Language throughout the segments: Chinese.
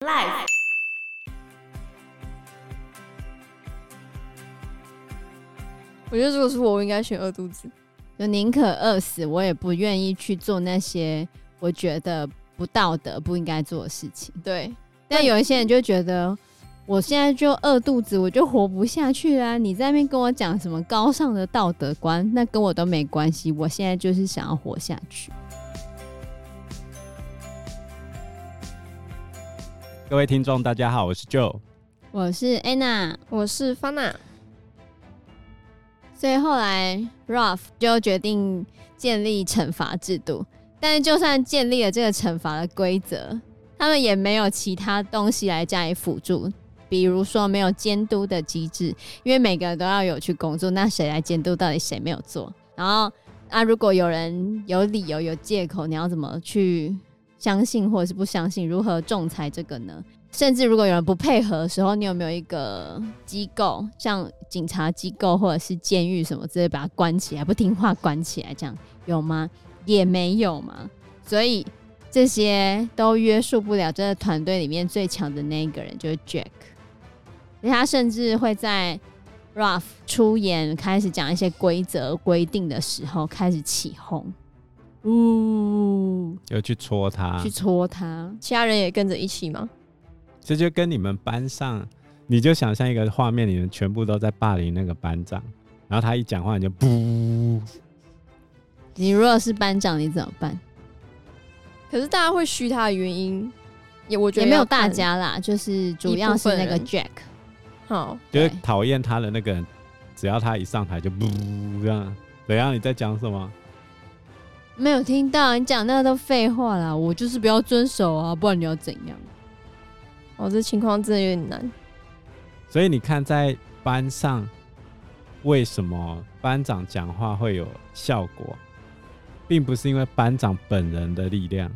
Life。我觉得如果是我，我应该选饿肚子，就宁可饿死，我也不愿意去做那些我觉得不道德、不应该做的事情。对，但有一些人就觉得。我现在就饿肚子，我就活不下去啦、啊！你在那边跟我讲什么高尚的道德观，那跟我都没关系。我现在就是想要活下去。各位听众，大家好，我是 Joe，我是 Anna，我是 Fana。所以后来 Ralph 就决定建立惩罚制度，但是就算建立了这个惩罚的规则，他们也没有其他东西来加以辅助。比如说没有监督的机制，因为每个人都要有去工作，那谁来监督到底谁没有做？然后啊，如果有人有理由、有借口，你要怎么去相信或者是不相信？如何仲裁这个呢？甚至如果有人不配合的时候，你有没有一个机构，像警察机构或者是监狱什么之类，把他关起来，不听话关起来，这样有吗？也没有嘛。所以这些都约束不了这个团队里面最强的那一个人，就是 Jack。他甚至会在 Ralph 出演开始讲一些规则规定的时候开始起哄，呜，要去戳他，去戳他，其他人也跟着一起吗？这就跟你们班上，你就想象一个画面，你们全部都在霸凌那个班长，然后他一讲话你就不。你如果是班长，你怎么办？可是大家会虚他的原因，也我觉得也没有大家啦，就是主要是那个 Jack。好，就是讨厌他的那个人，只要他一上台就不这样。怎样？你在讲什么？没有听到你讲那个都废话啦。我就是不要遵守啊，不然你要怎样？哦，这情况真的有点难。所以你看，在班上，为什么班长讲话会有效果，并不是因为班长本人的力量，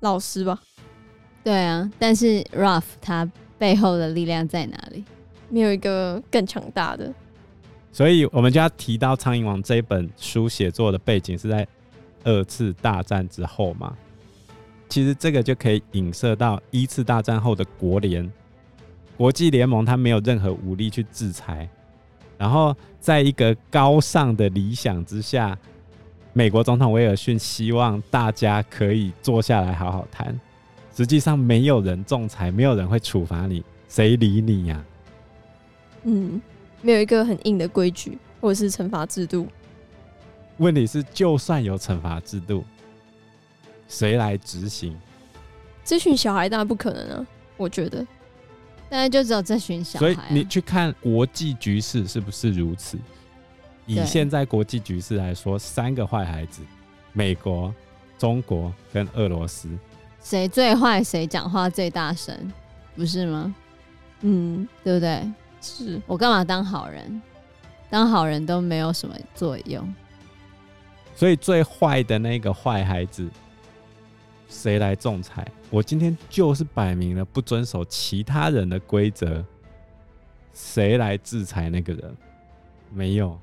老师吧？对啊，但是 Ralph 他背后的力量在哪里？没有一个更强大的，所以我们就要提到《苍蝇王》这一本书写作的背景是在二次大战之后嘛？其实这个就可以影射到一次大战后的国联、国际联盟，它没有任何武力去制裁，然后在一个高尚的理想之下，美国总统威尔逊希望大家可以坐下来好好谈。实际上，没有人仲裁，没有人会处罚你，谁理你呀、嗯，没有一个很硬的规矩或者是惩罚制度。问题是，就算有惩罚制度，谁来执行？这群小孩当然不可能啊！我觉得，大概就只有这群小孩、啊。所以你去看国际局势是不是如此？以现在国际局势来说，三个坏孩子：美国、中国跟俄罗斯。谁最坏？谁讲话最大声？不是吗？嗯，对不对？是我干嘛当好人？当好人都没有什么作用。所以最坏的那个坏孩子，谁来仲裁？我今天就是摆明了不遵守其他人的规则，谁来制裁那个人？没有。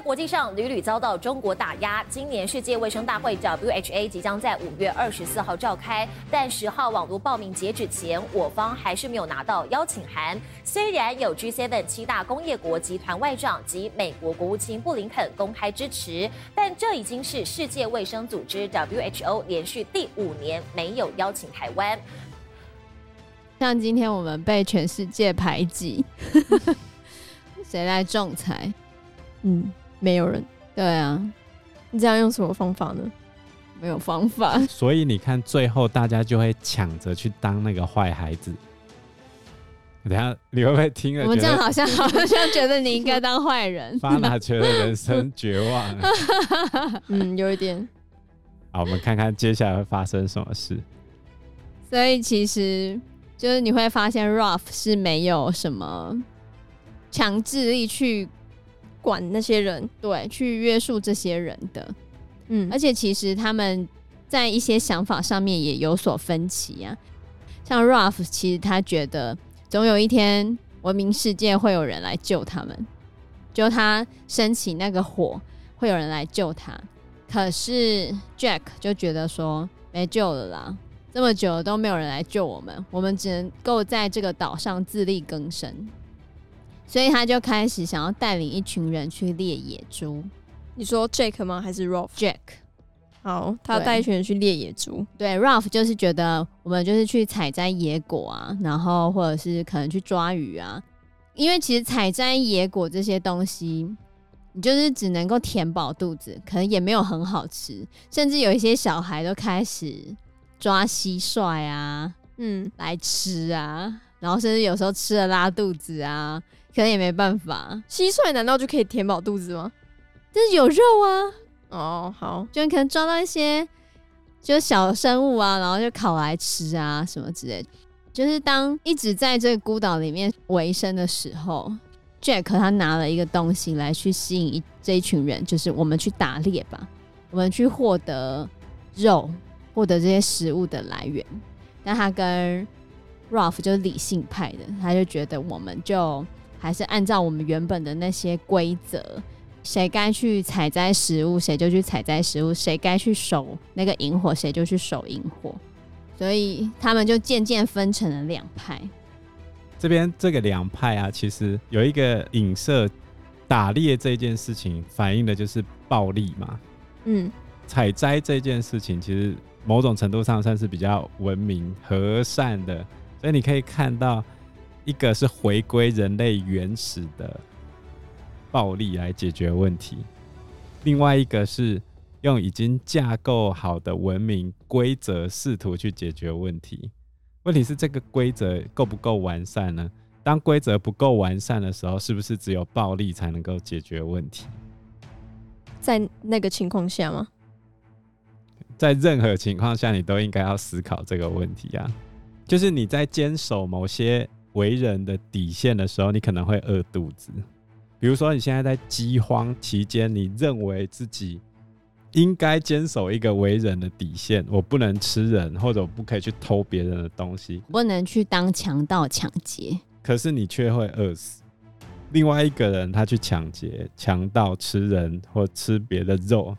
在国际上屡屡遭到中国打压。今年世界卫生大会 （WHA） 即将在五月二十四号召开，但十号网络报名截止前，我方还是没有拿到邀请函。虽然有 G7 七大工业国集团外长及美国国务卿布林肯公开支持，但这已经是世界卫生组织 （WHO） 连续第五年没有邀请台湾。像今天我们被全世界排挤，谁来仲裁？嗯，没有人。对啊，你这样用什么方法呢？没有方法。所以你看，最后大家就会抢着去当那个坏孩子。等下你会不会听了？我们这样好像好像觉得你应该当坏人。巴拿觉得人生绝望。嗯，有一点。好，我们看看接下来会发生什么事。所以其实就是你会发现，Ralph 是没有什么强制力去。管那些人，对，去约束这些人的，嗯，而且其实他们在一些想法上面也有所分歧啊。像 Ralph，其实他觉得总有一天文明世界会有人来救他们，就他升起那个火，会有人来救他。可是 Jack 就觉得说没救了啦，这么久都没有人来救我们，我们只能够在这个岛上自力更生。所以他就开始想要带领一群人去猎野猪。你说 Jake 吗？还是 Rolf？Jack。好，他带一群人去猎野猪。对，Ralph 就是觉得我们就是去采摘野果啊，然后或者是可能去抓鱼啊。因为其实采摘野果这些东西，你就是只能够填饱肚子，可能也没有很好吃，甚至有一些小孩都开始抓蟋蟀啊，嗯，来吃啊，然后甚至有时候吃了拉肚子啊，可能也没办法。蟋蟀难道就可以填饱肚子吗？但是有肉啊。哦，好，就可能抓到一些就小生物啊，然后就烤来吃啊，什么之类的。就是当一直在这个孤岛里面维生的时候，Jack 他拿了一个东西来去吸引一这一群人，就是我们去打猎吧，我们去获得肉，获得这些食物的来源。但他跟 Ralph 就是理性派的，他就觉得我们就还是按照我们原本的那些规则，谁该去采摘食物，谁就去采摘食物；谁该去守那个萤火，谁就去守萤火。所以他们就渐渐分成了两派。这边这个两派啊，其实有一个影射，打猎这件事情反映的就是暴力嘛。嗯，采摘这件事情其实某种程度上算是比较文明和善的，所以你可以看到，一个是回归人类原始的暴力来解决问题，另外一个是。用已经架构好的文明规则试图去解决问题，问题是这个规则够不够完善呢？当规则不够完善的时候，是不是只有暴力才能够解决问题？在那个情况下吗？在任何情况下，你都应该要思考这个问题啊！就是你在坚守某些为人的底线的时候，你可能会饿肚子。比如说，你现在在饥荒期间，你认为自己应该坚守一个为人的底线，我不能吃人，或者我不可以去偷别人的东西，不能去当强盗抢劫。可是你却会饿死。另外一个人他去抢劫、强盗、吃人或吃别的肉，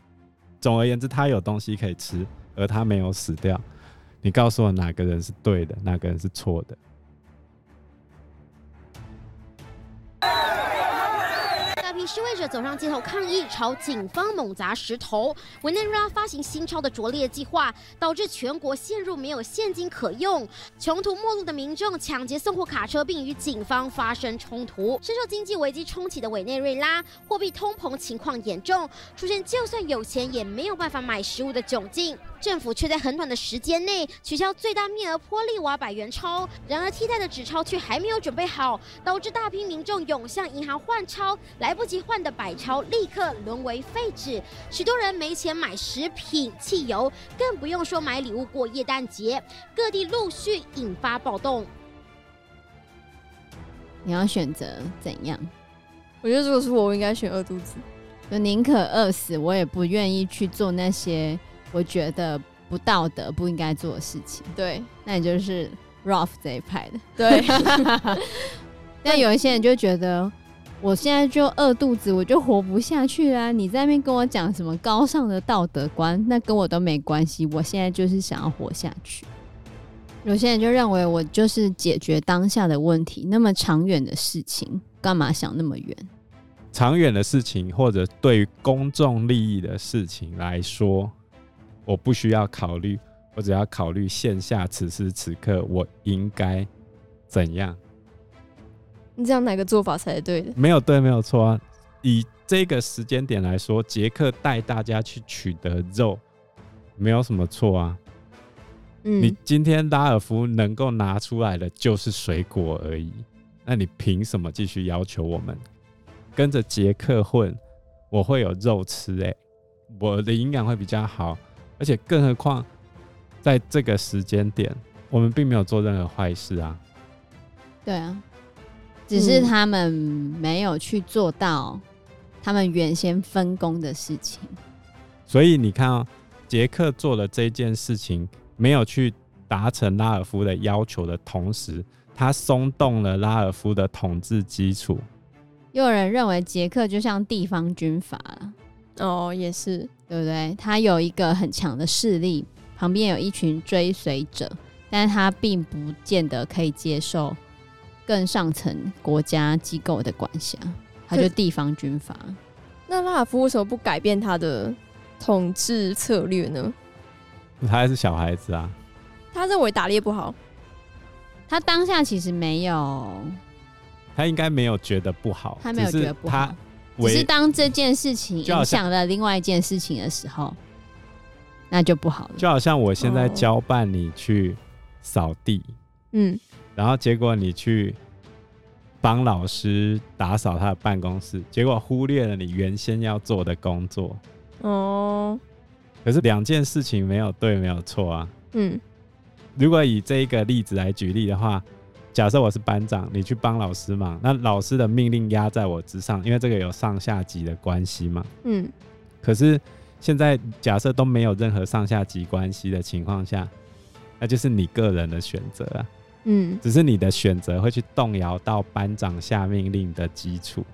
总而言之，他有东西可以吃，而他没有死掉。你告诉我哪个人是对的，哪个人是错的？示威者走上街头抗议，朝警方猛砸石头。委内瑞拉发行新钞的拙劣计划，导致全国陷入没有现金可用，穷途末路的民众抢劫送货卡车，并与警方发生冲突。深受经济危机冲击的委内瑞拉，货币通膨情况严重，出现就算有钱也没有办法买食物的窘境。政府却在很短的时间内取消最大面额波利瓦百元钞，然而替代的纸钞却还没有准备好，导致大批民众涌向银行换钞，来不及换的百超立刻沦为废纸，许多人没钱买食品、汽油，更不用说买礼物过耶诞节，各地陆续引发暴动。你要选择怎样？我觉得如果是我，我应该选饿肚子，就宁可饿死，我也不愿意去做那些。我觉得不道德、不应该做的事情。对，那你就是 Rolf 这一派的。对。但有一些人就觉得，我现在就饿肚子，我就活不下去啦。你在那边跟我讲什么高尚的道德观，那跟我都没关系。我现在就是想要活下去。有些人就认为，我就是解决当下的问题，那么长远的事情，干嘛想那么远？长远的事情，或者对于公众利益的事情来说。我不需要考虑，我只要考虑线下此时此刻我应该怎样。你这样哪个做法才是对的？没有对，没有错啊。以这个时间点来说，杰克带大家去取得肉，没有什么错啊。嗯，你今天拉尔夫能够拿出来的就是水果而已，那你凭什么继续要求我们跟着杰克混？我会有肉吃欸，我的营养会比较好。而且，更何况，在这个时间点，我们并没有做任何坏事啊。对啊，只是他们没有去做到他们原先分工的事情。所以你看哦，杰克做了这件事情，没有去达成拉尔夫的要求的同时，他松动了拉尔夫的统治基础。又有人认为杰克就像地方军阀了。哦，也是。对不对？他有一个很强的势力，旁边有一群追随者，但是他并不见得可以接受更上层国家机构的管辖，他就地方军阀。那拉尔夫为什么不改变他的统治策略呢？他还是小孩子啊。他认为打猎不好。他当下其实没有，他应该没有觉得不好，他没有觉得不好。只是当这件事情影响了另外一件事情的时候，那就不好了。就好像我现在交办你去扫地，嗯，然后结果你去帮老师打扫他的办公室，结果忽略了你原先要做的工作。哦，可是两件事情没有对，没有错啊。嗯，如果以这一个例子来举例的话。假设我是班长，你去帮老师忙，那老师的命令压在我之上，因为这个有上下级的关系嘛。嗯。可是现在假设都没有任何上下级关系的情况下，那就是你个人的选择啊。嗯。只是你的选择会去动摇到班长下命令的基础，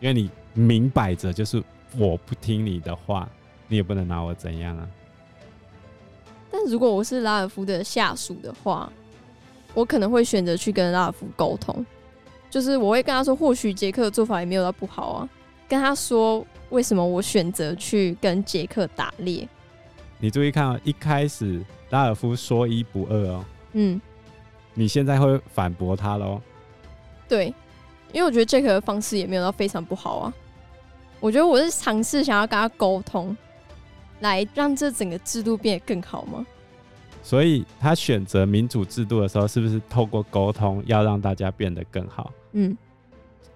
因为你明摆着就是我不听你的话，你也不能拿我怎样啊。但如果我是拉尔夫的下属的话。我可能会选择去跟拉尔夫沟通，就是我会跟他说，或许杰克的做法也没有到不好啊。跟他说为什么我选择去跟杰克打猎。你注意看哦，一开始拉尔夫说一不二哦。嗯。你现在会反驳他喽？对，因为我觉得杰克的方式也没有到非常不好啊。我觉得我是尝试想要跟他沟通，来让这整个制度变得更好吗？所以他选择民主制度的时候，是不是透过沟通要让大家变得更好？嗯。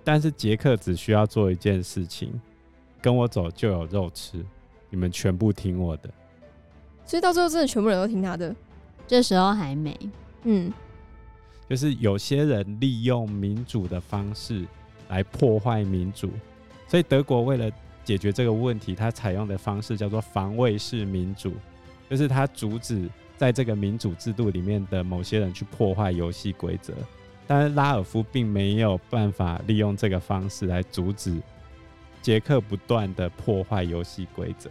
但是杰克只需要做一件事情，跟我走就有肉吃，你们全部听我的。所以到最后真的全部人都听他的？这时候还没。嗯。就是有些人利用民主的方式来破坏民主，所以德国为了解决这个问题，他采用的方式叫做防卫式民主，就是他阻止。在这个民主制度里面的某些人去破坏游戏规则，但是拉尔夫并没有办法利用这个方式来阻止杰克不断的破坏游戏规则。